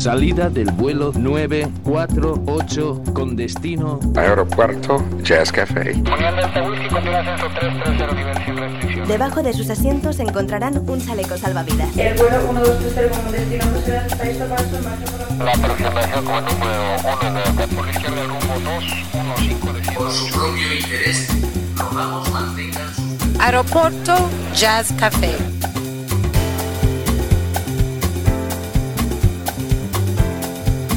Salida del vuelo 948 con destino Aeropuerto Jazz Café. Debajo de sus asientos encontrarán un chaleco salvavidas. El vuelo 1230 como destino por La aproximación como número 1 de por la izquierda rumbo 215 de Por su propio interés, rogamos mantengan su Aeropuerto Jazz Café.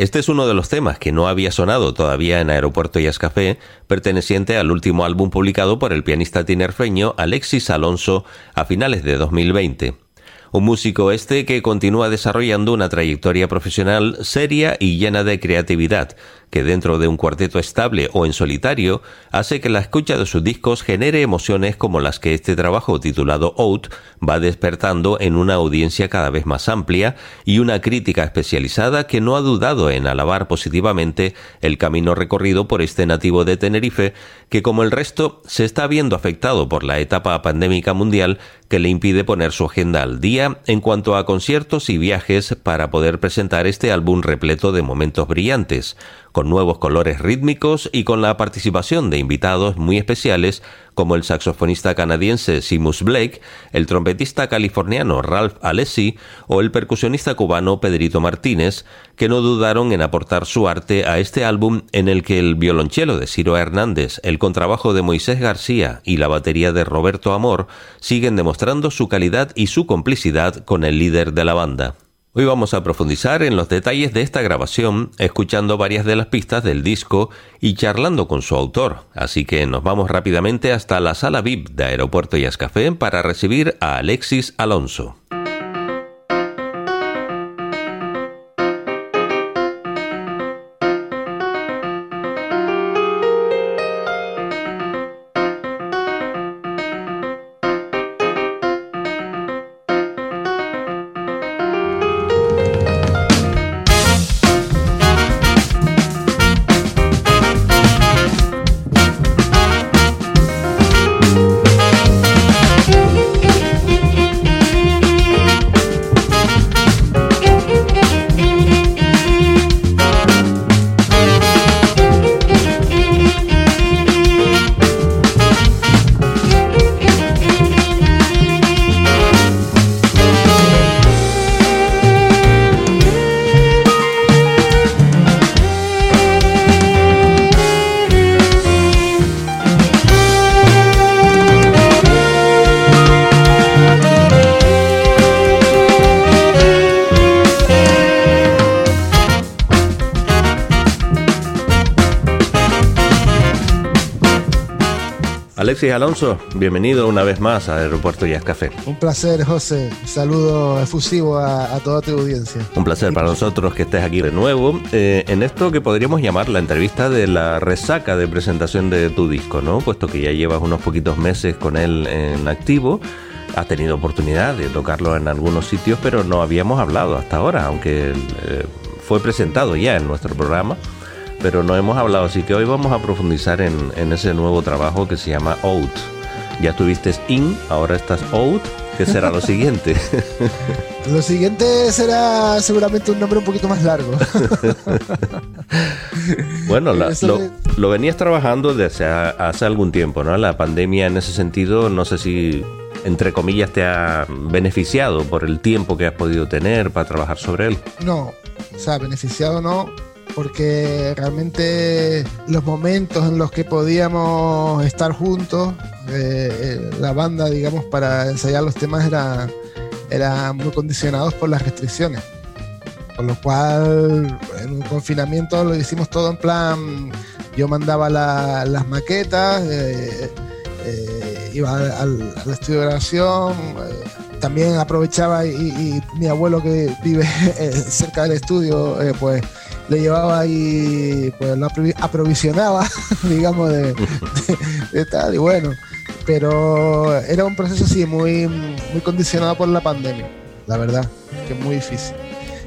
Este es uno de los temas que no había sonado todavía en Aeropuerto Jazz Café, perteneciente al último álbum publicado por el pianista tinerfeño Alexis Alonso a finales de 2020. Un músico este que continúa desarrollando una trayectoria profesional seria y llena de creatividad, que dentro de un cuarteto estable o en solitario hace que la escucha de sus discos genere emociones como las que este trabajo titulado Out va despertando en una audiencia cada vez más amplia y una crítica especializada que no ha dudado en alabar positivamente el camino recorrido por este nativo de Tenerife que como el resto se está viendo afectado por la etapa pandémica mundial que le impide poner su agenda al día en cuanto a conciertos y viajes para poder presentar este álbum repleto de momentos brillantes, con nuevos colores rítmicos y con la participación de invitados muy especiales como el saxofonista canadiense Simus Blake, el trompetista californiano Ralph Alessi o el percusionista cubano Pedrito Martínez, que no dudaron en aportar su arte a este álbum en el que el violonchelo de Ciro Hernández, el contrabajo de Moisés García y la batería de Roberto Amor siguen demostrando su calidad y su complicidad con el líder de la banda. Hoy vamos a profundizar en los detalles de esta grabación, escuchando varias de las pistas del disco y charlando con su autor. Así que nos vamos rápidamente hasta la sala VIP de Aeropuerto Jazz Café para recibir a Alexis Alonso. Alexis Alonso, bienvenido una vez más a Aeropuerto Jazz Café. Un placer, José. Saludo efusivo a, toda tu audiencia. Un placer para nosotros que estés aquí de nuevo eh, en esto que podríamos llamar la entrevista de la resaca de presentación de tu disco, ¿no? Puesto que ya llevas unos poquitos meses con él en activo. Has tenido oportunidad de tocarlo en algunos sitios, pero no habíamos hablado hasta ahora, aunque eh, fue presentado ya en nuestro programa pero no hemos hablado, así que hoy vamos a profundizar en, ese nuevo trabajo que se llama Out. Ya estuviste in, ahora estás out. ¿Qué será lo siguiente? lo siguiente será seguramente un nombre un poquito más largo. bueno, lo, venías trabajando desde hace algún tiempo, ¿no? La pandemia en ese sentido, no sé si entre comillas, te ha beneficiado por el tiempo que has podido tener para trabajar sobre él? No, o sea, beneficiado no, porque realmente los momentos en los que podíamos estar juntos, eh, eh, la banda, digamos, para ensayar los temas eran era muy condicionados por las restricciones. Con lo cual, en un confinamiento lo hicimos todo en plan, yo mandaba las maquetas, eh, iba al, estudio de grabación, también aprovechaba y, mi abuelo que vive cerca del estudio, pues le llevaba y pues lo aprovisionaba, digamos, de, tal, y bueno, pero era un proceso así muy, muy condicionado por la pandemia, la verdad, que es muy difícil.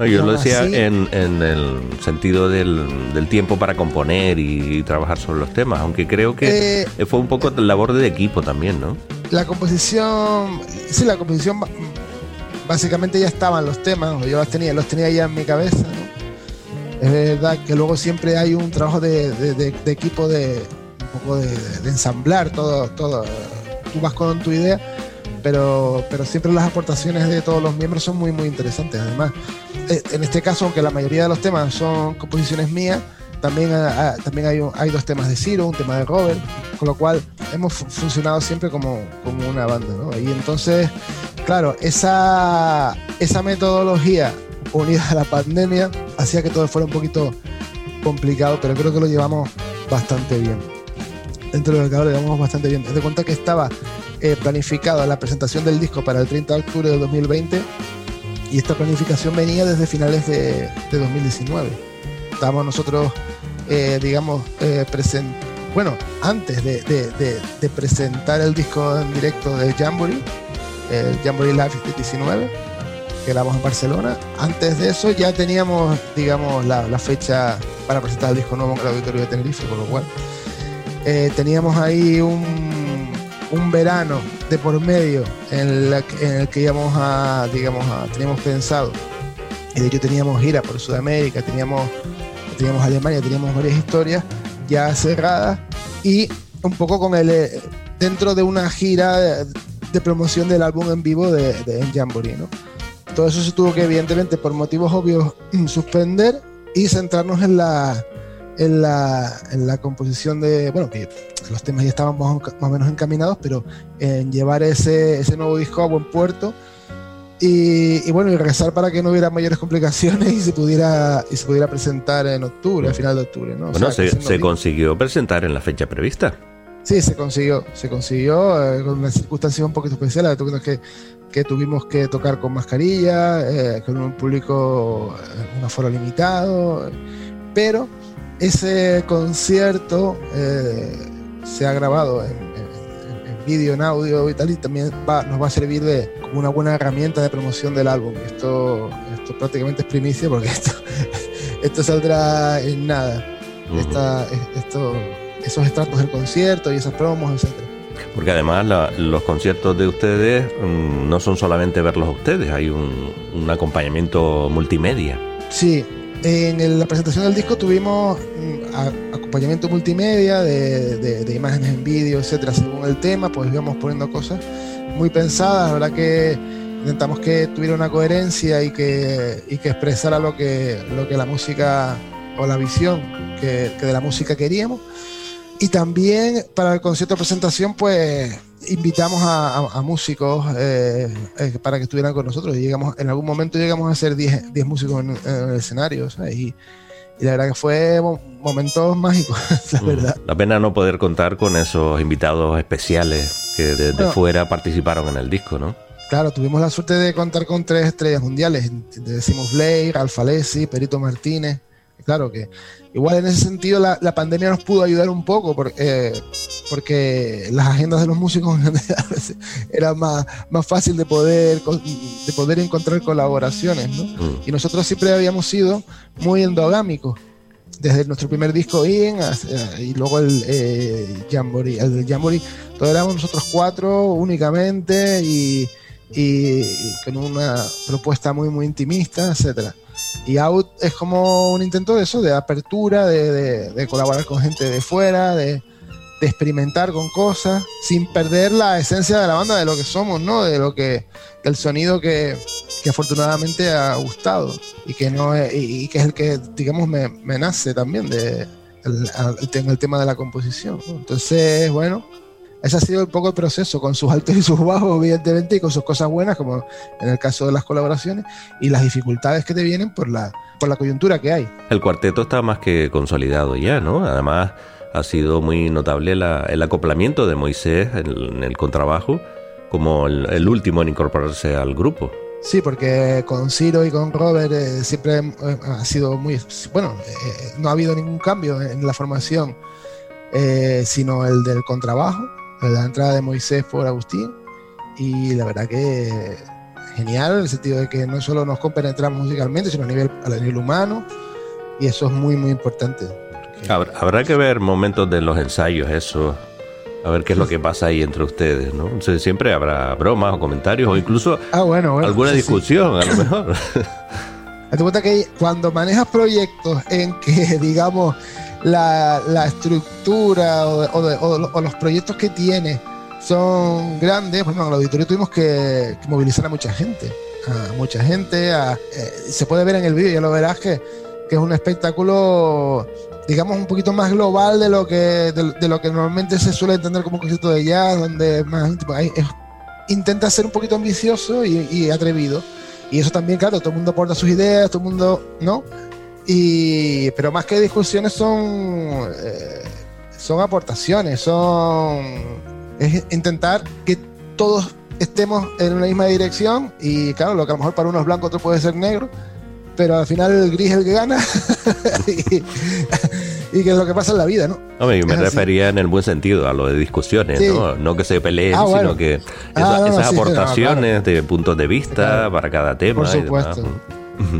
yo lo decía en, el sentido del, tiempo para componer y, trabajar sobre los temas, aunque creo que eh, fue un poco labor de equipo también, ¿no? La composición, sí, la composición básicamente ya estaban los temas, yo los tenía, los tenía ya en mi cabeza, ¿no? Es verdad que luego siempre hay un trabajo de, equipo de un poco de, ensamblar todo, todo. Tú vas con tu idea, pero, pero siempre las aportaciones de todos los miembros son muy, muy interesantes. Además, eh, en este caso, aunque la mayoría de los temas son composiciones mías, también, ah, ah, también hay, hay dos temas de Ciro, un tema de Robert, con lo cual hemos funcionado siempre como, como una banda. ¿no? Y entonces, claro, esa, esa metodología unida a la pandemia, hacía que todo fuera un poquito complicado, pero creo que lo llevamos bastante bien. Dentro de lo que ahora lo llevamos bastante bien. Te de cuenta que estaba eh, planificada la presentación del disco para el 30 de octubre de 2020 y esta planificación venía desde finales de, 2019. Estábamos nosotros, eh, digamos, eh, bueno, antes de, presentar el disco en directo de Jamboree, el Jamboree Live 19, que grabamos en Barcelona, antes de eso ya teníamos, digamos, la, fecha para presentar el disco nuevo en el Auditorio de Tenerife, con lo cual eh, teníamos ahí un, un verano de por medio en, el que íbamos a, digamos, a, teníamos pensado, y de hecho teníamos gira por Sudamérica, teníamos, teníamos Alemania, teníamos varias historias ya cerradas y un poco con el, eh, dentro de una gira de, promoción del álbum en vivo de, de Jamboree, ¿no? Todo eso se tuvo que, evidentemente, por motivos obvios, suspender y centrarnos en la, en la, en la composición de, bueno, que los temas ya estaban más, o menos encaminados, pero en llevar ese, ese nuevo disco a buen puerto y, bueno, y rezar para que no hubiera mayores complicaciones y se pudiera, y se pudiera presentar en octubre, a final de octubre. ¿no? Bueno, se, consiguió presentar en la fecha prevista. Sí, se consiguió, se consiguió eh, con una circunstancia un poquito especial, que, que tuvimos que tocar con mascarilla, eh, con un público, eh, un aforo limitado, pero ese concierto se ha grabado en, vídeo, en audio y tal, y también nos va a servir de, como una buena herramienta de promoción del álbum. Esto, esto prácticamente es primicia porque esto, esto saldrá en nada. esto, esos extractos del concierto y esas promos, etc. Porque además los conciertos de ustedes mm, no son solamente verlos a ustedes, hay un, un acompañamiento multimedia. Sí, en la presentación del disco tuvimos mm, acompañamiento multimedia de, imágenes en vídeo, etcétera, según el tema, pues íbamos poniendo cosas muy pensadas, la verdad que intentamos que tuviera una coherencia y que, y que expresara lo que, lo que la música o la visión que, que de la música queríamos. Y también para el concierto de presentación, pues invitamos a, músicos eh, eh, para que estuvieran con nosotros. Y llegamos, en algún momento llegamos a ser 10 músicos en, el escenario. Y, la verdad que fue momentos mágicos, la mm. verdad. La pena no poder contar con esos invitados especiales que desde fuera participaron en el disco, ¿no? Claro, tuvimos la suerte de contar con tres estrellas mundiales. Decimos Blair, Alfalesi, Perito Martínez. Claro que igual en ese sentido la, pandemia nos pudo ayudar un poco porque, eh, porque las agendas de los músicos era más, más fácil de poder, de poder encontrar colaboraciones, ¿no? Mm. Y nosotros siempre habíamos sido muy endogámicos. Desde nuestro primer disco In y luego el eh, Jamboree, el del Jamboree, todos éramos nosotros cuatro únicamente y, y, y con una propuesta muy muy intimista, etcétera. Y Out es como un intento de eso, de apertura, de, colaborar con gente de fuera, de, experimentar con cosas, sin perder la esencia de la banda, de lo que somos, ¿no? De lo que, del sonido que, afortunadamente ha gustado y que no es, y, que es el que, digamos, me, nace también de el, el, tema de la composición. Entonces, bueno, ese ha sido un poco el proceso, con sus altos y sus bajos, evidentemente, y con sus cosas buenas, como en el caso de las colaboraciones, y las dificultades que te vienen por la, por la coyuntura que hay. El cuarteto está más que consolidado ya, ¿no? Además, ha sido muy notable el acoplamiento de Moisés en, el contrabajo como el, último en incorporarse al grupo. Sí, porque con Ciro y con Robert eh, siempre eh, ha sido muy... Bueno, eh, no ha habido ningún cambio en la formación, sino el del contrabajo la entrada de Moisés por Agustín y la verdad que genial en el sentido de que no solo nos compenetramos musicalmente, sino a nivel, a nivel humano y eso es muy muy importante. Habrá, que ver momentos de los ensayos, eso, a ver qué es lo que pasa ahí entre ustedes, ¿no? siempre habrá bromas o comentarios o incluso ah, bueno, alguna discusión, a lo mejor. Te cuenta que cuando manejas proyectos en que, digamos, la, estructura o, los proyectos que tiene son grandes, bueno, en el auditorio tuvimos que, movilizar a mucha gente, a mucha gente, eh, se puede ver en el vídeo, ya lo verás que, es un espectáculo digamos un poquito más global de lo que de, lo que normalmente se suele entender como un concierto de jazz donde más intenta ser un poquito ambicioso y, y, atrevido. Y eso también claro todo el mundo aporta sus ideas todo el mundo no Y, pero más que discusiones son, eh, son aportaciones, son es intentar que todos estemos en una misma dirección y claro, lo que a lo mejor para uno es blanco, otro puede ser negro, pero al final el gris es el que gana y, que es lo que pasa en la vida, ¿no? Yo me refería en el buen sentido a lo de discusiones, ¿no? No que se peleen, Ah, sino que Ah, esa- no, no, esas sí, sí, no, aportaciones de puntos de vista Claro. para cada tema. Por y demás.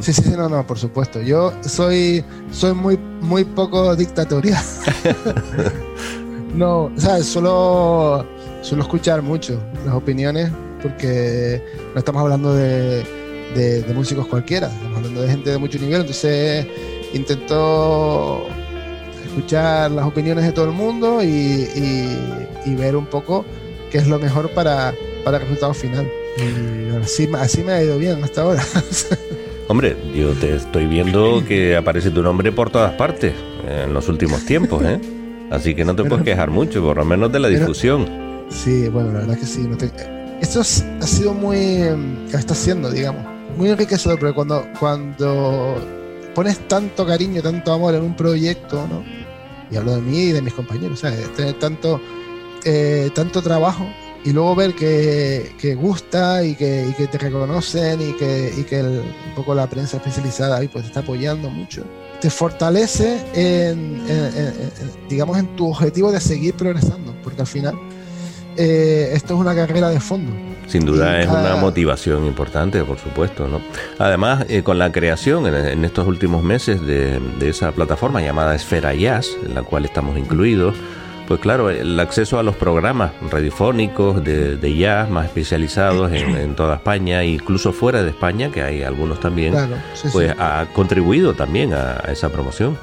Sí, sí, sí, no, no, por supuesto. Yo soy, soy muy, muy poco dictatorial. no, o sea, solo, suelo escuchar mucho las opiniones porque no estamos hablando de, de- de músicos cualquiera, estamos hablando de gente de mucho nivel, entonces intento escuchar las opiniones de todo el mundo y, y- y ver un poco qué es lo mejor para, para el resultado final. Y así, así me ha ido bien hasta ahora. Hombre, yo te estoy viendo que aparece tu nombre por todas partes en los últimos tiempos, ¿eh? Así que no te Pero- puedes quejar mucho, por lo menos de la Pero- difusión. Sí, bueno, la verdad que sí. no te- Esto es- ha sido muy. que está siendo, digamos, muy enriquecedor, porque cuando, cuando pones tanto cariño, tanto amor en un proyecto, ¿no? Y hablo de mí y de mis compañeros, ¿sabes? Tener tanto, eh, tanto trabajo y luego ver que, que gusta y que, y que te reconocen y que, y que el- un poco la prensa especializada ahí pues te está apoyando mucho. Te fortalece en, en- en- digamos, en tu objetivo de seguir progresando, porque al final eh, esto es una carrera de fondo. Sin duda es cada- una motivación importante, por supuesto, ¿no? Además, eh, con la creación en, en estos últimos meses de, de esa plataforma llamada Esfera Jazz, en la cual estamos incluidos, pues claro, el acceso a los programas radiofónicos de, de jazz más especializados en, en toda España, incluso fuera de España, que hay algunos también, Claro, sí, pues sí. ha contribuido también a, a esa promoción.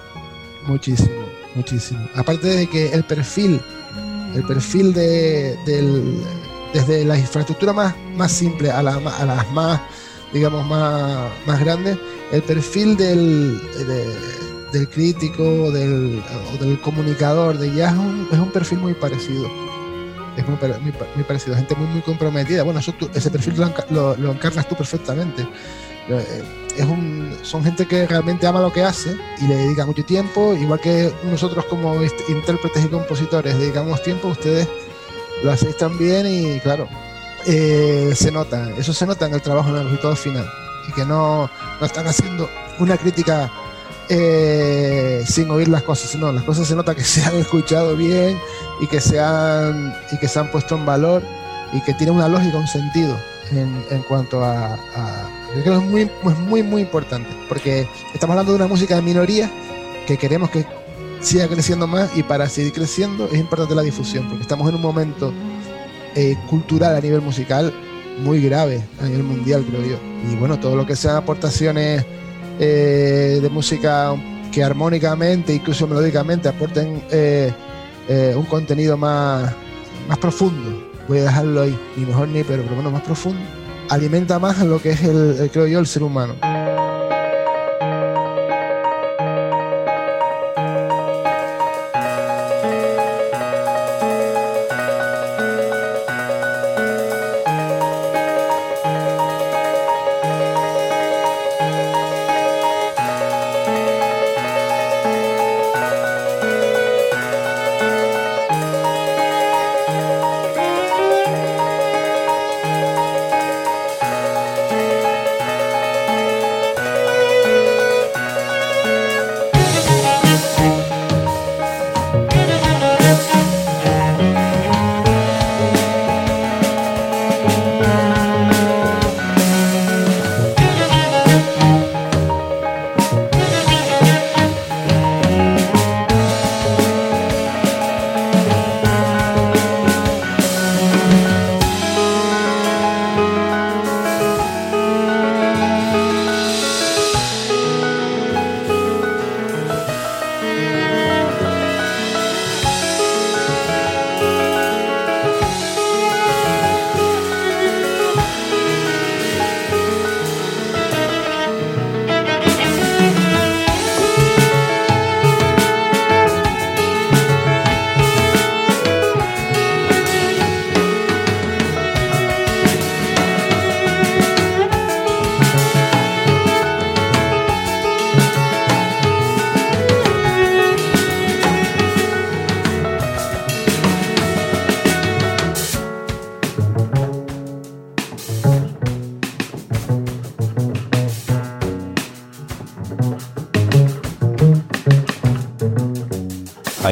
Muchísimo, muchísimo. Aparte de que el perfil, el perfil de, del, desde la infraestructura más, más simple a, la, a las más, digamos, más, más grandes, el perfil del, de- del crítico del, o del comunicador de jazz es un, es un perfil muy parecido. Es muy, muy, muy parecido, gente muy, muy comprometida. Bueno, eso tú- ese perfil lo, lo- lo encarnas tú perfectamente. Eh, es un, son gente que realmente ama lo que hace y le dedica mucho tiempo, igual que nosotros como intérpretes y compositores dedicamos tiempo, ustedes lo hacéis también y claro, eh, se nota, eso se nota en el trabajo, en el resultado final, y que no, no están haciendo una crítica eh, sin oír las cosas, sino las cosas se nota que se han escuchado bien y que se han, y que se han puesto en valor y que tiene una lógica, un sentido en, en cuanto a, yo creo que es muy, muy, muy importante, porque estamos hablando de una música de minoría que queremos que siga creciendo más y para seguir creciendo es importante la difusión, porque estamos en un momento eh, cultural a nivel musical muy grave a nivel mundial, creo yo. Y bueno, todo lo que sean aportaciones eh, de música que armónicamente, incluso melódicamente, aporten eh, eh, un contenido más, más profundo. Voy a dejarlo ahí, ni mejor ni pero, pero bueno, más profundo. Alimenta más lo que es el, creo yo, el ser humano.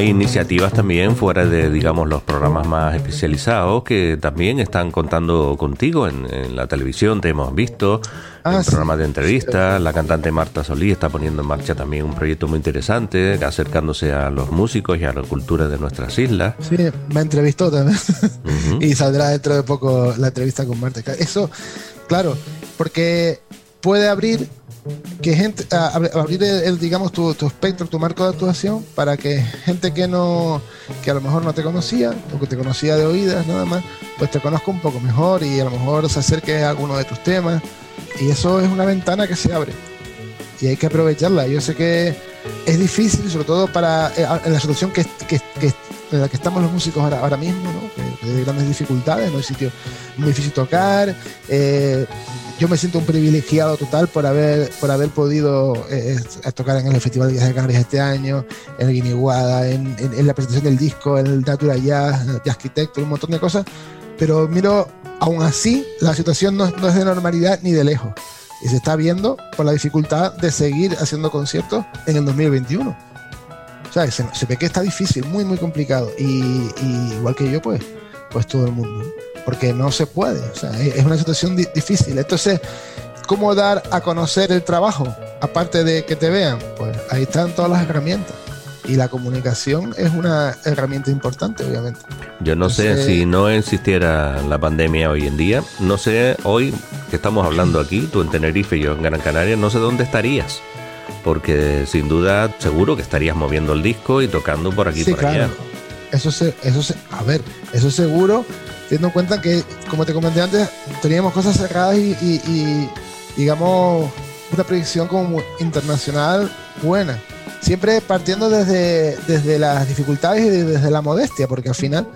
Hay iniciativas también fuera de, digamos, los programas más especializados que también están contando contigo en, la televisión, te hemos visto, en ah, programas de entrevistas, la cantante Marta Solí está poniendo en marcha también un proyecto muy interesante, acercándose a los músicos y a la cultura de nuestras islas. Sí, me entrevistó también y saldrá dentro de poco la entrevista con Marta. Eso, claro, porque puede abrir que gente abrir el, digamos tu, espectro, tu marco de actuación para que gente que no que a lo mejor no te conocía o que te conocía de oídas nada más, pues te conozca un poco mejor y a lo mejor se acerque a alguno de tus temas y eso es una ventana que se abre y hay que aprovecharla. Yo sé que es difícil, sobre todo para eh, la situación que, que, en la que estamos los músicos ahora, ahora mismo, ¿no? que, hay grandes dificultades, no hay sitio muy difícil tocar. Eh, yo me siento un privilegiado total por haber, por haber podido eh, tocar en el Festival de Jazz de Canarias este año, en el Guiniguada, en, en, la presentación del disco, en el Natura Jazz, Jazz Arquitecto, un montón de cosas. Pero miro, aún así, la situación no, no es de normalidad ni de lejos. Y se está viendo por la dificultad de seguir haciendo conciertos en el 2021. O sea, se, se ve que está difícil, muy, muy complicado. Y, y igual que yo, pues, pues todo el mundo porque no se puede. O sea, es una situación difícil. Entonces, ¿cómo dar a conocer el trabajo? Aparte de que te vean, pues ahí están todas las herramientas. Y la comunicación es una herramienta importante, obviamente. Yo no sé si no existiera la pandemia hoy en día, no sé hoy que estamos hablando aquí, tú en Tenerife y yo en Gran Canaria, no sé dónde estarías. Porque sin duda seguro que estarías moviendo el disco y tocando por aquí y por allá. Eso se, eso se, a ver, eso seguro, teniendo en cuenta que, como te comenté antes, teníamos cosas cerradas y, digamos, una predicción como internacional buena. Siempre partiendo desde, desde las dificultades y desde la modestia, porque al final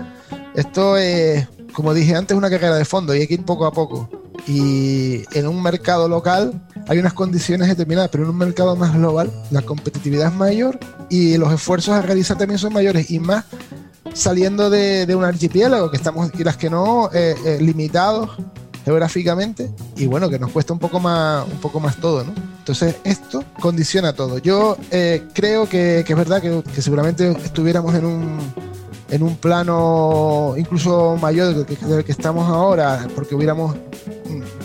esto es, como dije antes, una carrera de fondo y hay que ir poco a poco. Y en un mercado local hay unas condiciones determinadas, pero en un mercado más global la competitividad es mayor y los esfuerzos a realizar también son mayores y más saliendo de, un archipiélago, que estamos, las que no, eh, eh, limitados geográficamente, y bueno, que nos cuesta un poco más, un poco más todo, ¿no? Entonces, esto condiciona todo. Yo eh, creo que, es verdad que, seguramente estuviéramos en un, en un plano incluso mayor del que, estamos ahora, porque hubiéramos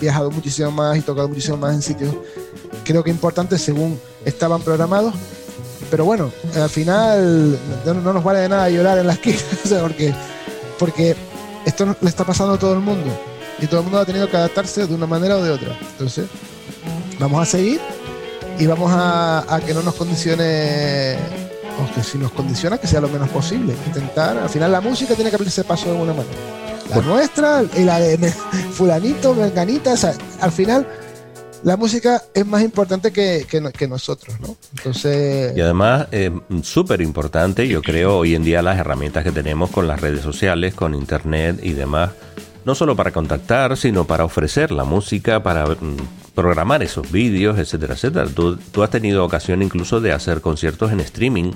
viajado muchísimo más y tocado muchísimo más en sitios, creo que importantes según estaban programados, pero bueno, al final no, nos vale de nada llorar en la esquina, porque, porque esto le está pasando a todo el mundo y todo el mundo ha tenido que adaptarse de una manera o de otra. Entonces, vamos a seguir y vamos a, que no nos condicione, o que si nos condiciona, que sea lo menos posible. Intentar, al final la música tiene que abrirse paso de alguna manera. La nuestra y la de fulanito, menganita, al final la música es más importante que, que, nosotros, ¿no? Entonces... Y además, eh, súper importante, yo creo, hoy en día las herramientas que tenemos con las redes sociales, con internet y demás, no solo para contactar, sino para ofrecer la música, para mm, programar esos vídeos, etcétera, etcétera. Tú, tú, has tenido ocasión incluso de hacer conciertos en streaming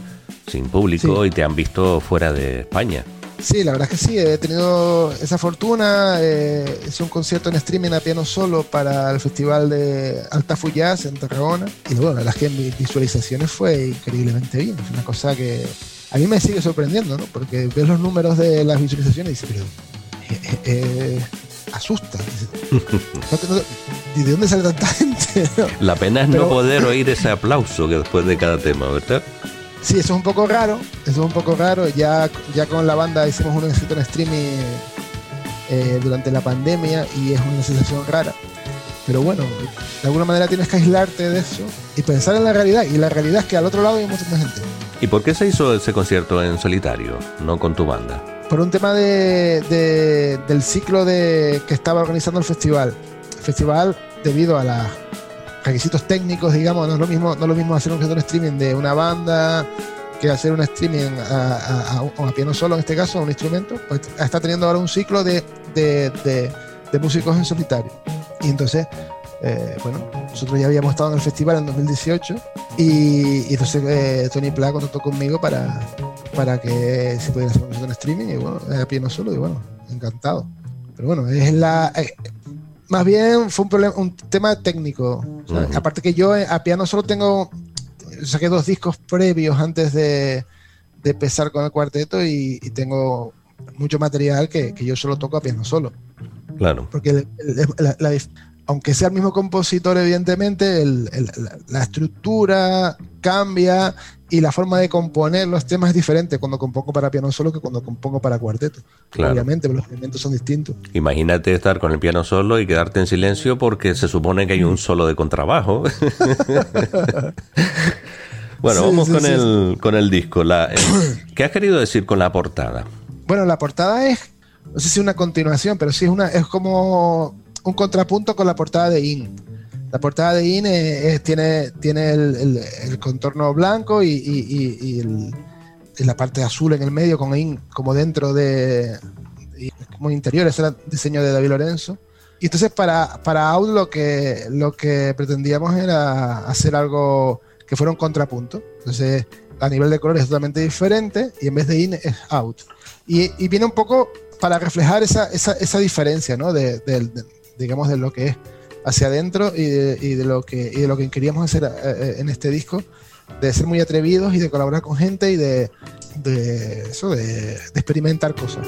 sin público y te han visto fuera de España. Sí, la verdad es que sí, he tenido esa fortuna. Eh, hice un concierto en streaming a piano solo para el festival de Altafu Jazz en Tarragona. Y bueno, la verdad es que en mis visualizaciones fue increíblemente bien. Es una cosa que a mí me sigue sorprendiendo, ¿no? Porque ves los números de las visualizaciones y dices, pero. Eh, eh, asusta. ¿De dónde sale tanta gente? La pena es no poder oír ese aplauso que después de cada tema, ¿verdad? Sí, eso es un poco raro, eso es un poco raro. Ya, ya con la banda hicimos un éxito en streaming eh, durante la pandemia y es una sensación rara. Pero bueno, de alguna manera tienes que aislarte de eso y pensar en la realidad. Y la realidad es que al otro lado hay mucha gente. ¿Y por qué se hizo ese concierto en solitario, no con tu banda? Por un tema de, del ciclo de, que estaba organizando el festival. El festival, debido a la requisitos técnicos, digamos, no es lo mismo, no lo mismo hacer un streaming de una banda que hacer un streaming a, a, piano solo, en este caso, a un instrumento, pues está teniendo ahora un ciclo de, de, músicos en solitario. Y entonces, eh, bueno, nosotros ya habíamos estado en el festival en 2018 y, entonces eh, Tony Pla contactó conmigo para, para que se pudiera hacer un streaming y bueno, a piano solo y bueno, encantado. Pero bueno, es la... Eh, más bien fue un problema, un tema técnico. Aparte que yo eh, a piano solo tengo, saqué dos discos previos antes de, de empezar con el cuarteto y, y tengo mucho material que, que, yo solo toco a piano solo. Claro. Porque el, el, la, la, aunque sea el mismo compositor, evidentemente, el, la, la, estructura cambia y la forma de componer los temas es diferente cuando compongo para piano solo que cuando compongo para cuarteto. Claro. Obviamente, los elementos son distintos. Imagínate estar con el piano solo y quedarte en silencio porque se supone que hay un solo de contrabajo. bueno, sí, vamos sí, con, sí. El, con el disco. La, el, ¿Qué has querido decir con la portada? Bueno, la portada es, no sé si una continuación, pero sí es, una, es como un contrapunto con la portada de In. La portada de In es, es, tiene, tiene el, el, el, contorno blanco y, y, y, y, la parte azul en el medio con In como dentro de... como interior, ese era el diseño de David Lorenzo. Y entonces para, para Out lo que, lo que pretendíamos era hacer algo que fuera un contrapunto. Entonces a nivel de color es totalmente diferente y en vez de In es Out. Y, y viene un poco para reflejar esa, esa, esa diferencia, ¿no? De, de, de, digamos, de lo que es hacia adentro y de, y de, lo, que, y de lo que queríamos hacer eh, en este disco, de ser muy atrevidos y de colaborar con gente y de, de eso, de, de experimentar cosas.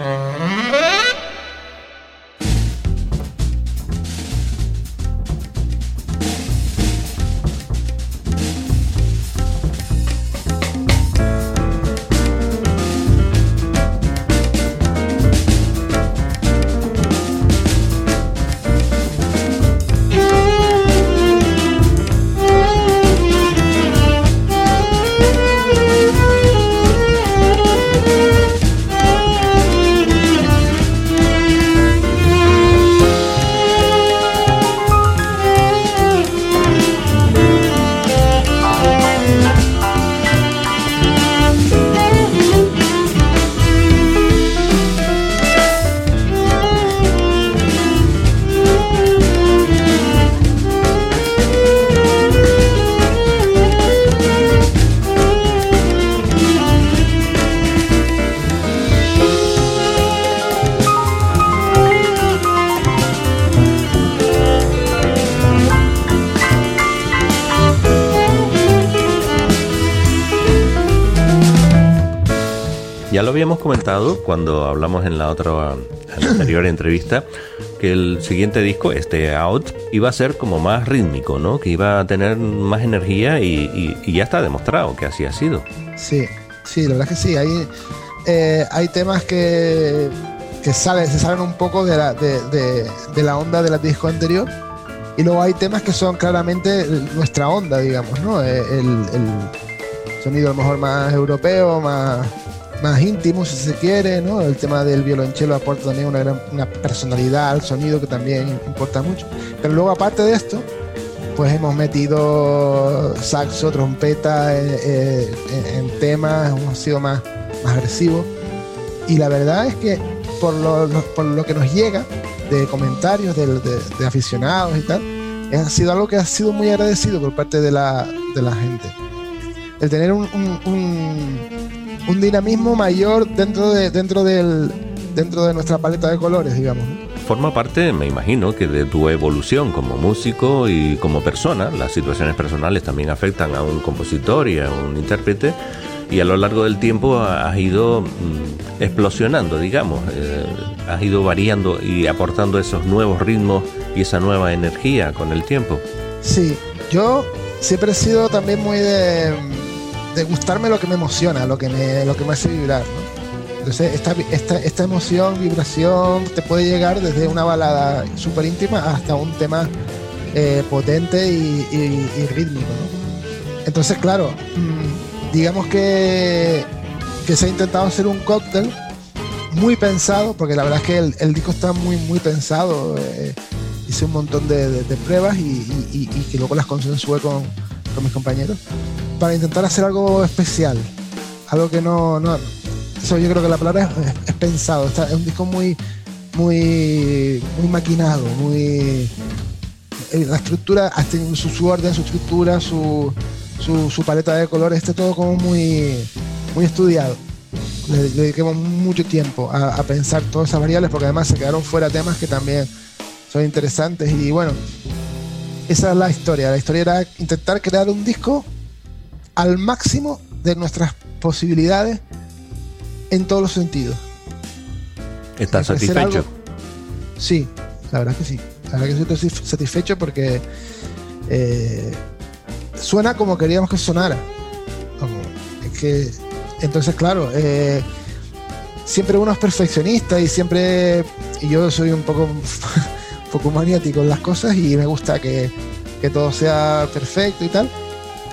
cuando hablamos en la otra anterior entrevista que el siguiente disco, este Out, iba a ser como más rítmico, ¿no? Que iba a tener más energía y, ya está demostrado que así ha sido. Sí, sí, la verdad es que sí. Hay, eh, hay temas que, que salen, se salen un poco de la, de, de, de la onda del disco anterior y luego hay temas que son claramente nuestra onda, digamos, ¿no? El, el sonido a lo mejor más europeo, más más íntimo si se quiere, ¿no? El tema del violonchelo aporta también una gran una personalidad al sonido que también importa mucho. Pero luego aparte de esto, pues hemos metido saxo, trompeta eh, eh, en, temas, hemos sido más, más agresivos. Y la verdad es que por lo, por lo que nos llega de comentarios de, de, de aficionados y tal, ha sido algo que ha sido muy agradecido por parte de la, de la gente. El tener un, un, un un dinamismo mayor dentro de dentro del dentro de nuestra paleta de colores, digamos. forma parte, me imagino, que de tu evolución como músico y como persona. Las situaciones personales también afectan a un compositor y a un intérprete. Y a lo largo del tiempo has ido mm, explosionando, digamos. Eh, has ido variando y aportando esos nuevos ritmos y esa nueva energía con el tiempo. Sí, yo siempre he sido también muy de, de gustarme lo que me emociona, lo que me, lo que me hace vibrar. Entonces, esta, esta, esta, emoción, vibración, te puede llegar desde una balada súper íntima hasta un tema eh, potente y, y, rítmico. Entonces, claro, mmm, digamos que, que se ha intentado hacer un cóctel muy pensado, porque la verdad es que el, disco está muy, muy pensado. Eh, hice un montón de, pruebas y, y, y, que luego las consensué con, con, mis compañeros para intentar hacer algo especial. Algo que no, no eso yo creo que la palabra es, pensado. Es un disco muy, muy, muy maquinado, muy. eh, La estructura, hasta su, su orden, su estructura, su, su, paleta de colores, está todo como muy, muy estudiado. Le, le dediquemos mucho tiempo a, a, pensar todas esas variables porque además se quedaron fuera temas que también son interesantes y bueno, esa es la historia. La historia era intentar crear un disco al máximo de nuestras posibilidades en todos los sentidos. ¿Estás satisfecho? Algo... Sí, la verdad que sí. La verdad que estoy satisfecho porque eh, suena como queríamos que sonara. Es que, entonces, claro, eh, siempre uno es perfeccionista y siempre. Y yo soy un poco, un poco maniático en las cosas y me gusta que, que todo sea perfecto y tal.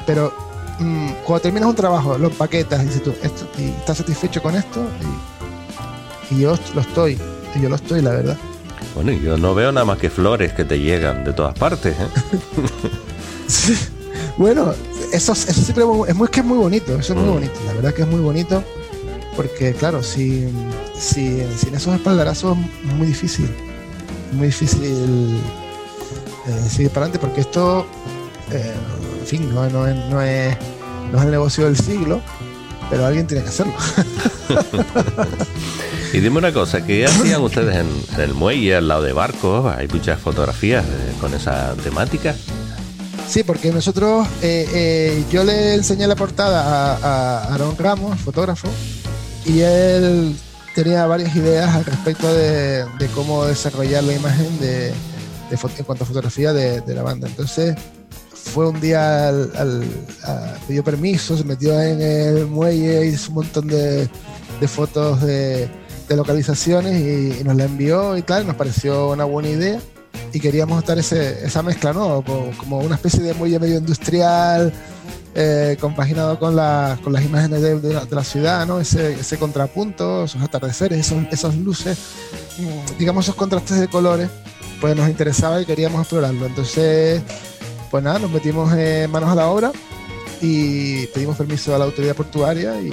Pero mmm, cuando terminas un trabajo, lo empaquetas y dices tú, esto, y estás satisfecho con esto, y, y, yo lo estoy, y yo lo estoy, la verdad. Bueno, yo no veo nada más que flores que te llegan de todas partes. ¿eh? sí. Bueno, eso, eso siempre es muy, que es muy bonito, eso es muy bonito, la verdad que es muy bonito, porque claro, si, si, sin esos espaldarazos es muy difícil, muy difícil eh, seguir para adelante, porque esto eh, fin, no, no, es, no, es, no es el negocio del siglo, pero alguien tiene que hacerlo. y dime una cosa, ¿qué hacían ustedes en, en, el muelle, al lado de barcos? Hay muchas fotografías eh, con esa temática. Sí, porque nosotros, eh, eh, yo le enseñé la portada a, a Aaron Ramos, fotógrafo, y él tenía varias ideas al respecto de, de cómo desarrollar la imagen de, de, en cuanto a fotografía de, de la banda. Entonces, fue un día pidió permiso, se metió en el muelle, hizo un montón de, fotos de, localizaciones y, nos la envió y tal, nos pareció una buena idea y queríamos estar ese, esa mezcla, ¿no? Como, una especie de muelle medio industrial, eh, compaginado con, la, con las imágenes de, de, la, ciudad, ¿no? Ese, ese contrapunto, esos atardeceres, esos, esas luces, digamos esos contrastes de colores, pues nos interesaba y queríamos explorarlo. Entonces pues nada, nos metimos eh, manos a la obra y pedimos permiso a la autoridad portuaria y,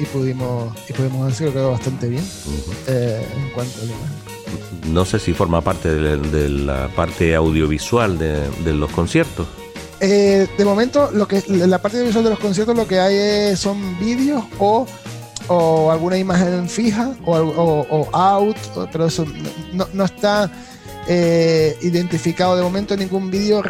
y pudimos y pudimos decir que quedó bastante bien uh -huh. eh, en cuanto a. No sé si forma parte de, de la parte audiovisual de, de los conciertos. Eh, de momento, lo que la parte audiovisual de los conciertos lo que hay es, son vídeos o, o alguna imagen fija o, o, o out, pero eso no, no está eh, identificado de momento ningún vídeo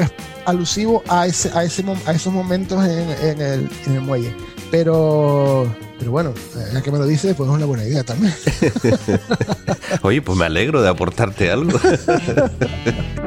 alusivo a, ese, a, ese, a esos momentos en, en, el, en, el, muelle. Pero, pero bueno, ya que me lo dices, pues es una buena idea también. Oye, pues me alegro de aportarte algo.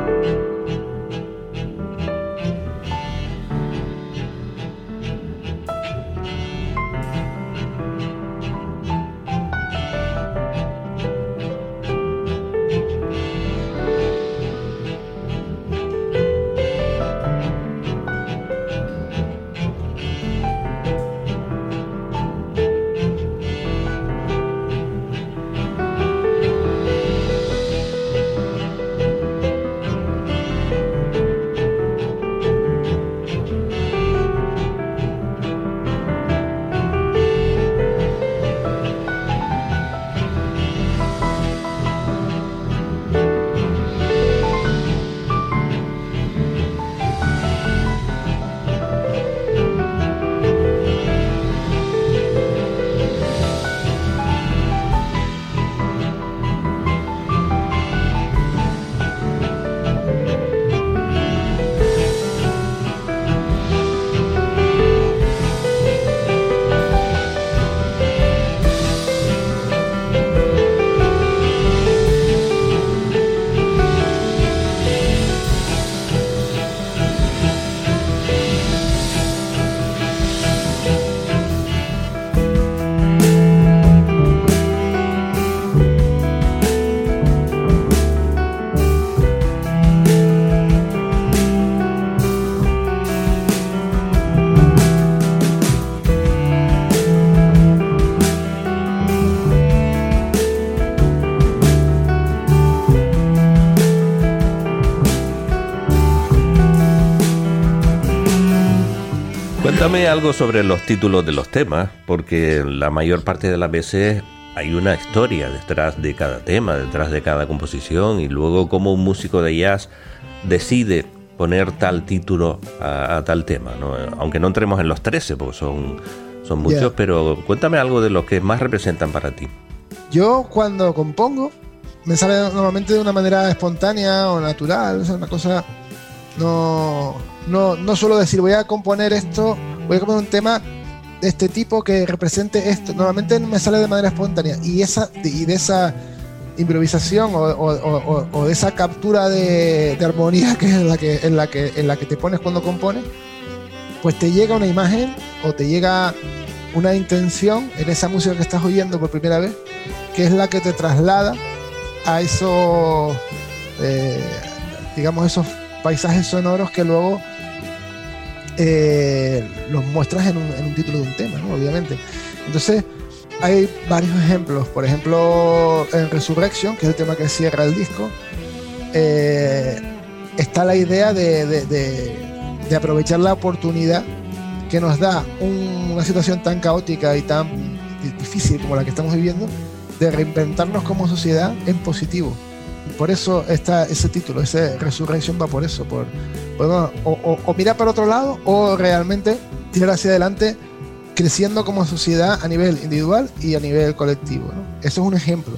Cuéntame algo sobre los títulos de los temas, porque la mayor parte de las veces hay una historia detrás de cada tema, detrás de cada composición, y luego cómo un músico de jazz decide poner tal título a, a tal tema, ¿no? aunque no entremos en los 13, porque son, son muchos, Yeah. pero cuéntame algo de los que más representan para ti. Yo cuando compongo, me sale normalmente de una manera espontánea o natural, o sea, una cosa... No, no, no suelo decir voy a componer esto, voy a componer un tema de este tipo que represente esto. Normalmente me sale de manera espontánea y, esa, y de esa improvisación o, o- o- o de esa captura de, de armonía que es en la que, en, la que, en la que te pones cuando compones, pues te llega una imagen o te llega una intención en esa música que estás oyendo por primera vez, que es la que te traslada a esos, eh, digamos, esos paisajes sonoros que luego eh, los muestras en un, en un título de un tema, ¿no? obviamente. Entonces, hay varios ejemplos. Por ejemplo, en Resurrection, que es el tema que cierra el disco, eh, está la idea de, de- aprovechar la oportunidad que nos da un- una situación tan caótica y tan di- difícil como la que estamos viviendo, de reinventarnos como sociedad en positivo. Por eso está ese título, ese Resurrection va por eso, por, o, o- o mirar para otro lado o realmente tirar hacia adelante creciendo como sociedad a nivel individual y a nivel colectivo. Eso es un ejemplo.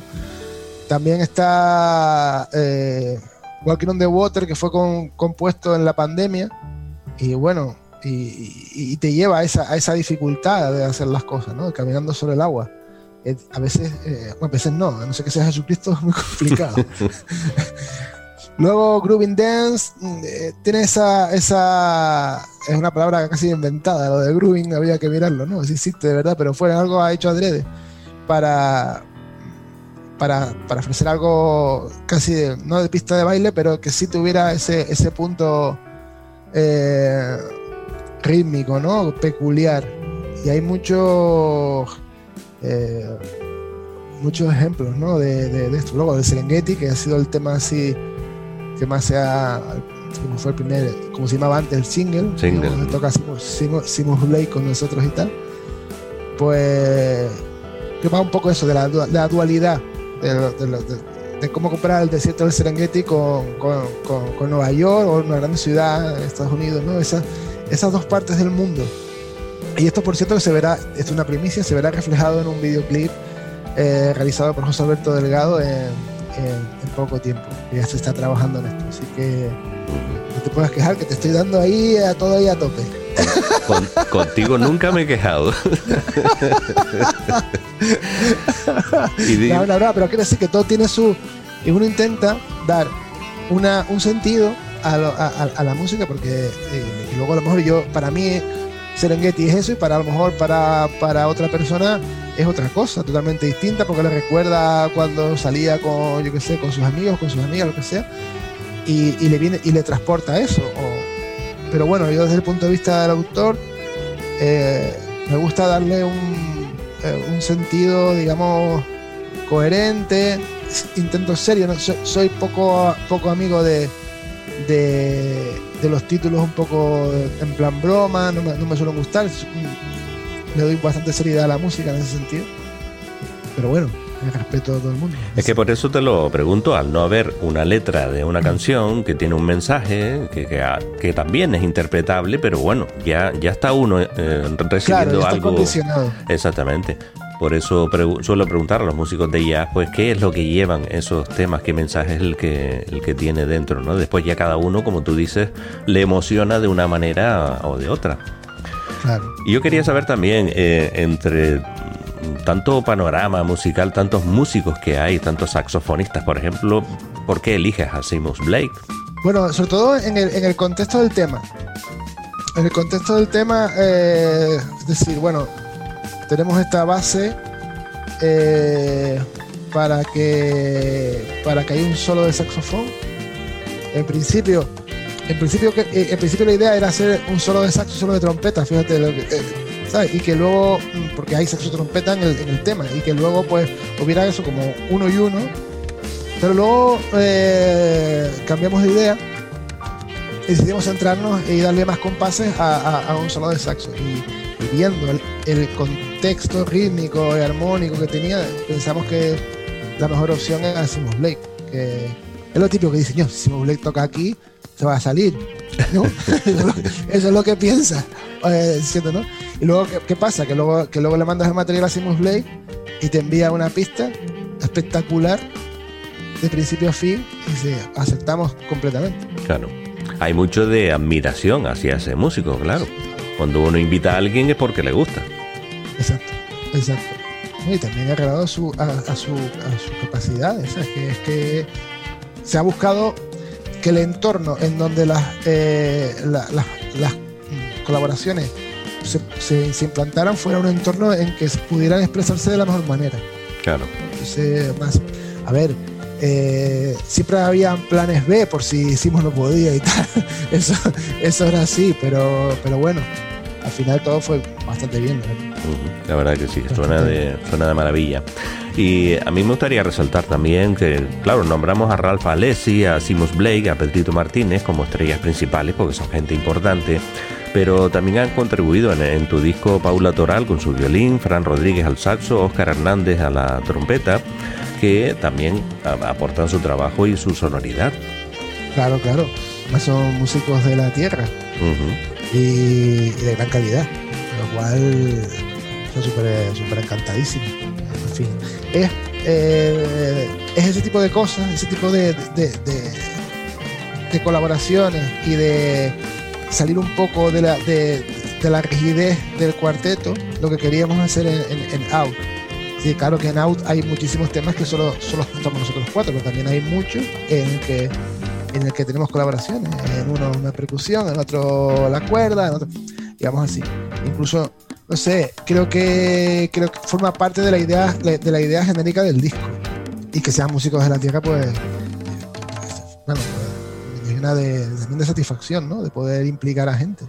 También está eh, Walking on the Water, que fue compuesto en la pandemia, y bueno, y, te lleva a esa, esa dificultad de hacer las cosas, ¿no? caminando sobre el agua. A veces, eh, bueno, a veces no, a no sé que sea Jesucristo, es muy complicado. Luego Grooving Dance mm, eh, tiene esa, esa, es una palabra casi inventada, lo de grooving había que mirarlo, ¿no? Sí existe de verdad, pero fue algo hecho adrede para, para, para ofrecer algo casi, de- no de pista de baile, pero que sí tuviera ese, ese punto eh, rítmico, ¿no? Peculiar. Y hay muchos eh, muchos ejemplos, ¿no? De, de- de esto. Luego del Serengeti, que ha sido el tema así que más se ha, como fue el primer, como se llamaba antes el single, Single. toca Simus, Blake con nosotros y tal, pues que va un poco eso de la, du- de la dualidad de, de de- de cómo comparar el desierto del Serengeti con, con- con- con Nueva York o una gran ciudad en Estados Unidos, ¿no? Esas, esas dos partes del mundo. Y esto, por cierto, que se verá, es una primicia, se verá reflejado en un videoclip eh, realizado por José Alberto Delgado en, en- en poco tiempo. Ya se está trabajando en esto. Así que no te puedas quejar, que te estoy dando ahí a todo ahí a tope. Con- contigo nunca me he quejado. y No, no, no, pero quiere decir que todo tiene su. Y uno intenta dar una, un sentido a, lo- a- a- la música, porque eh, luego a lo mejor yo, para mí, Serengeti es eso, y para a lo mejor para, para otra persona es otra cosa, totalmente distinta, porque le recuerda cuando salía con, yo qué sé, con sus amigos, con sus amigas, lo que sea, y, y le viene y le transporta eso. pero bueno, yo desde el punto de vista del autor, eh, me gusta darle un, eh, un sentido, digamos, coherente. Intento serio, ¿no? soy, soy poco, poco amigo de, de, de los títulos un poco en plan broma, no me, no me suelen gustar. Le doy bastante seriedad a la música en ese sentido. Pero bueno, respeto a todo el mundo. Es que por eso te lo pregunto, al no haber una letra de una canción que tiene un mensaje que, que, a- que también es interpretable, pero bueno, ya, ya está uno eh, Claro, recibiendo ya está algo. condicionado. Exactamente. Por eso suelo preguntar a los músicos de jazz, pues, ¿qué es lo que llevan esos temas? ¿Qué mensaje es el que, el que tiene dentro? ¿no? Después ya cada uno, como tú dices, le emociona de una manera o de otra. Claro. Y yo quería saber también, eh, entre tanto panorama musical, tantos músicos que hay, tantos saxofonistas, por ejemplo, ¿por qué eliges a Seamus Blake? Bueno, sobre todo en el, en el contexto del tema. En el contexto del tema, eh, es decir, bueno, tenemos esta base eh, para que para que haya un solo de saxofón. En principio, en principio, que- eh, en principio la idea era hacer un solo de saxo, solo de trompeta, fíjate lo que, eh, ¿sabes? Y que luego, mm, porque hay saxo trompeta en el, en el tema, y que luego pues hubiera eso como uno y uno, pero luego eh, cambiamos de idea decidimos centrarnos y darle más compases a, un solo de saxo. Y, viendo el, contexto rítmico y armónico que tenía, pensamos que la mejor opción era Simon Blake. Que es lo típico que dice, no, si Simon Blake toca aquí, se va a salir. Eso es lo que piensa. Eh, ¿no? Y luego, ¿qué, pasa? Que luego, que luego le mandas el material a Simon Blake y te envía una pista espectacular de principio a fin y se aceptamos completamente. Claro. Hay mucho de admiración hacia ese músico, claro. Cuando uno invita a alguien es porque le gusta. Exacto, exacto. Y también ha agradado su, a, a, su, a sus capacidades. Es que, es que se ha buscado que el entorno en donde las, eh, las colaboraciones se, se, implantaran fuera un entorno en que pudieran expresarse de la mejor manera. Claro. Entonces, más, a ver, eh, siempre había planes B por si hicimos no podía y tal. Eso, eso era así, pero, pero bueno, al final todo fue bastante bien. La verdad que sí, suena de, suena de maravilla. Y a mí me gustaría resaltar también que, claro, nombramos a Ralph Alessi, a Simus Blake, a Pedrito Martínez como estrellas principales porque son gente importante pero también han contribuido en, tu disco Paula Toral con su violín, Fran Rodríguez al saxo, Oscar Hernández a la trompeta, que también aportan su trabajo y su sonoridad. Claro, claro. Son músicos de la tierra y, de gran calidad, lo cual son súper super encantadísimos. En fin, es, eh, es ese tipo de cosas, ese tipo de, colaboraciones y de salir un poco de la, de, la rigidez del cuarteto, lo que queríamos hacer en, Out. Sí, claro que en Out hay muchísimos temas que solo, solo estamos nosotros cuatro, pero también hay muchos en que, en el que tenemos colaboraciones. En uno una percusión, en otro la cuerda, en otro, digamos así. Incluso, no sé, creo que, creo que forma parte de la idea, de la idea genérica del disco. Y que sean músicos de la tierra, pues, bueno, de, de satisfacción, ¿no? De poder implicar a gente.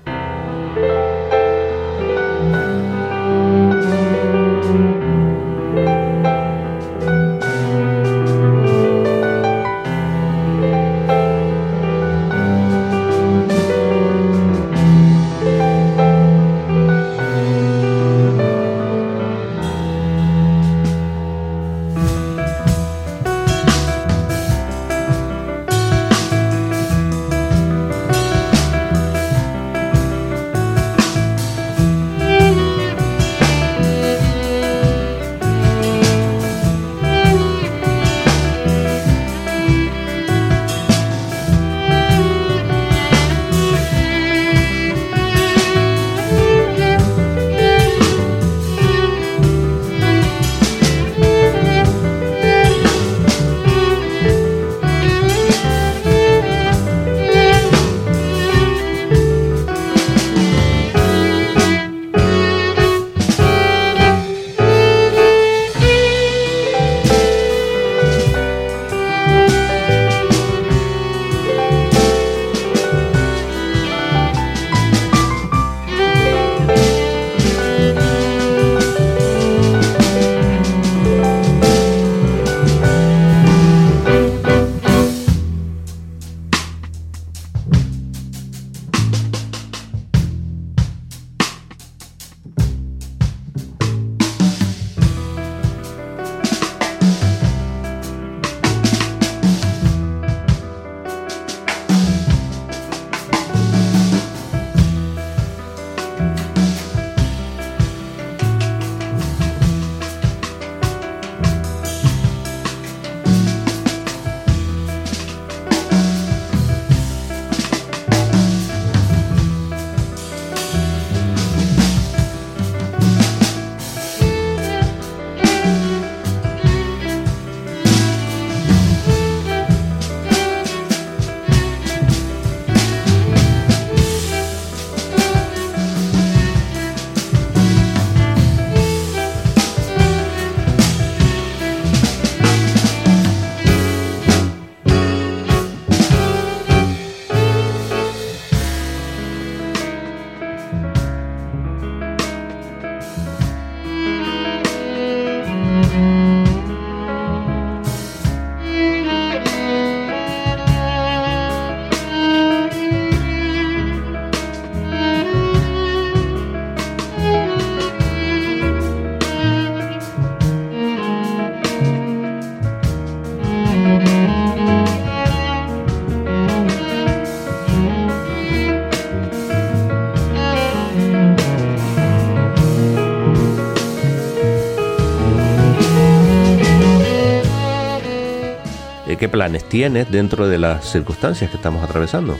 Planes tienes dentro de las circunstancias que estamos atravesando?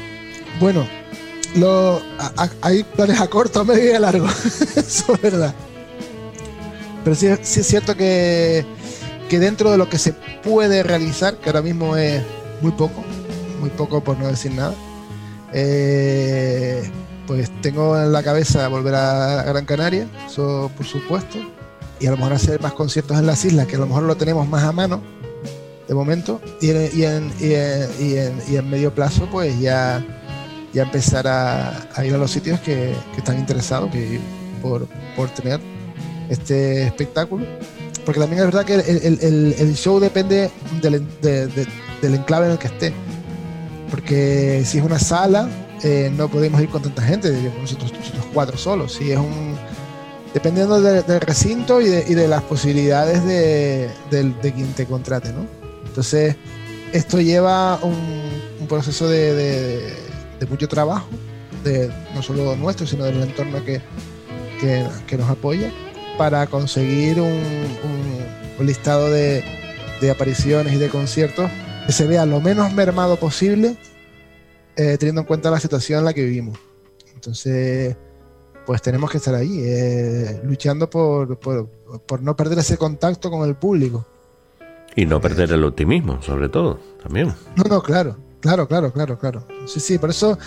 Bueno, hay planes a corto, a medio y a largo, eso es verdad. Pero sí, sí es cierto que, que dentro de lo que se puede realizar, que ahora mismo es muy poco, muy poco por no decir nada, eh, pues tengo en la cabeza volver a Gran Canaria, eso por supuesto, y a lo mejor hacer más conciertos en las islas, que a lo mejor lo tenemos más a mano de momento, y en, y en, y en, y en medio plazo pues ya, ya empezar a, ir a los sitios que, que están interesados por, por tener este espectáculo. Porque también es verdad que el, el, show depende del, de, de, del enclave en el que esté. Porque si es una sala, eh, no podemos ir con tanta gente, nosotros, nosotros cuatro solos. Si es un. Dependiendo de, del recinto y de, y de las posibilidades de, de, quien te contrate, ¿no? Entonces, esto lleva un, proceso de, mucho trabajo, de, no solo nuestro, sino del entorno que, nos apoya, para conseguir un, listado de, apariciones y de conciertos que se vea lo menos mermado posible, eh, teniendo en cuenta la situación en la que vivimos. Entonces, pues tenemos que estar ahí, eh, luchando por, por, no perder ese contacto con el público. Y no perder el optimismo, sobre todo, también. No, no, claro, claro, claro, claro, claro. Sí, sí, por eso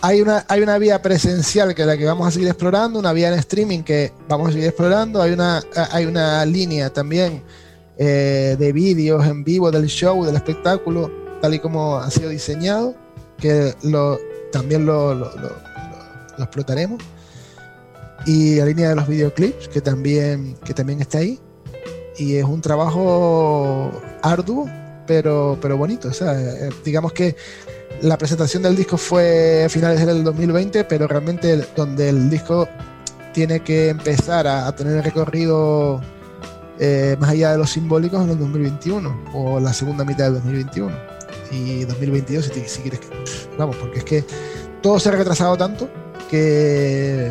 hay una, hay una vía presencial que es la que vamos a seguir explorando, una vía en streaming que vamos a seguir explorando, hay una, hay una línea también eh, de vídeos en vivo del show, del espectáculo, tal y como ha sido diseñado, que lo, también lo, lo, lo, lo explotaremos. Y la línea de los videoclips, que también, que también está ahí. Y es un trabajo arduo, pero, pero bonito. O sea, eh, digamos que la presentación del disco fue a finales del 2020, pero realmente donde el disco tiene que empezar a, a tener recorrido eh, más allá de los simbólicos en el 2021 o la segunda mitad del 2021 y 2022 si, si quieres que, vamos porque es que todo se ha retrasado tanto que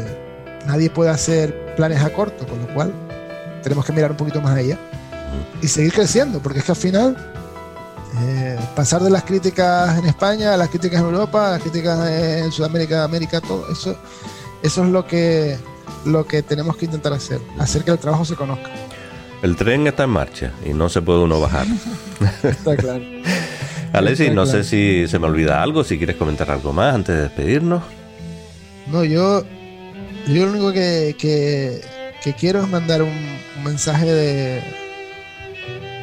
nadie puede hacer planes a corto con lo cual tenemos que mirar un poquito más allá y seguir creciendo porque es que al final eh, pasar de las críticas en España a las críticas en Europa a las críticas en Sudamérica América todo eso eso es lo que lo que tenemos que intentar hacer hacer que el trabajo se conozca el tren está en marcha y no se puede uno bajar. está claro. Alexis, no claro. sé si se me olvida algo, si quieres comentar algo más antes de despedirnos. No, yo, yo lo único que, que, que quiero es mandar un, mensaje de,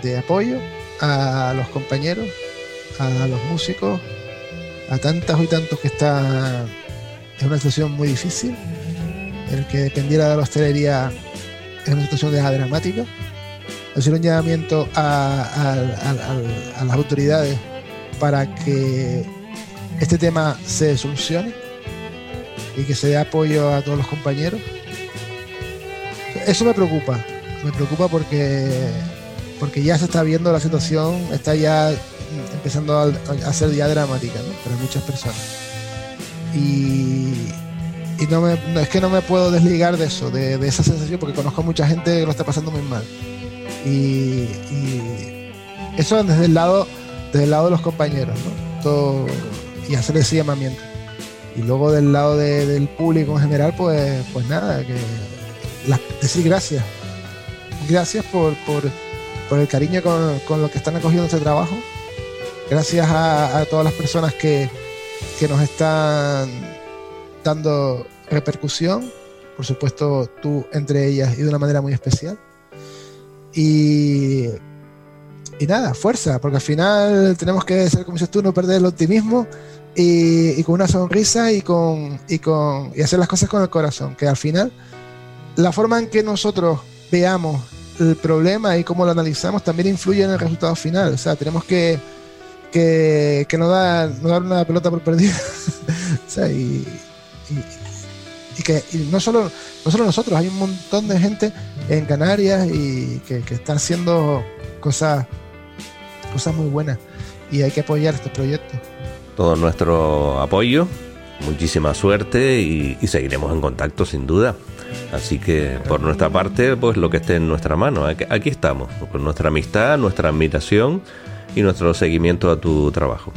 de apoyo a los compañeros, a los músicos, a tantas y tantos que están en una situación muy difícil, el que dependiera de la hostelería es una situación de dramática hacer un llamamiento a, las autoridades para que este tema se solucione y que se dé apoyo a todos los compañeros. Eso me preocupa, me preocupa porque, porque ya se está viendo la situación, está ya empezando a, ser ya dramática para muchas personas. Y, y no, es que no me puedo desligar de eso, de, de esa sensación, porque conozco a mucha gente que lo está pasando muy mal. Y, eso desde el lado desde el lado de los compañeros ¿no? Todo, y hacer ese llamamiento y luego del lado de, del público en general pues pues nada que decir gracias. Gracias por, por, por el cariño con, con, lo que están acogiendo este trabajo. Gracias a, a todas las personas que, que nos están dando repercusión. Por supuesto tú entre ellas y de una manera muy especial. Y, y nada, fuerza, porque al final tenemos que ser, como dices tú, no perder el optimismo y, y con una sonrisa y, con, y, con, y hacer las cosas con el corazón, que al final la forma en que nosotros veamos el problema y cómo lo analizamos también influye en el resultado final. O sea, tenemos que, que, no, dar, no dar una pelota por perdida. o sea, y, y, que no, solo, no solo nosotros, hay un montón de gente en Canarias y que, que está haciendo cosas, cosas muy buenas y hay que apoyar este proyecto. Todo nuestro apoyo, muchísima suerte y seguiremos en contacto sin duda. Así que por nuestra parte, pues lo que esté en nuestra mano, aquí, aquí estamos, con nuestra amistad, nuestra admiración y nuestro seguimiento a tu trabajo.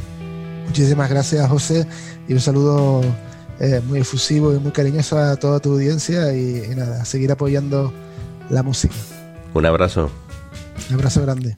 Muchísimas gracias, José, y un saludo eh, muy efusivo y muy cariñoso a toda tu audiencia y, y nada, a seguir apoyando la música. Un abrazo. Un abrazo grande.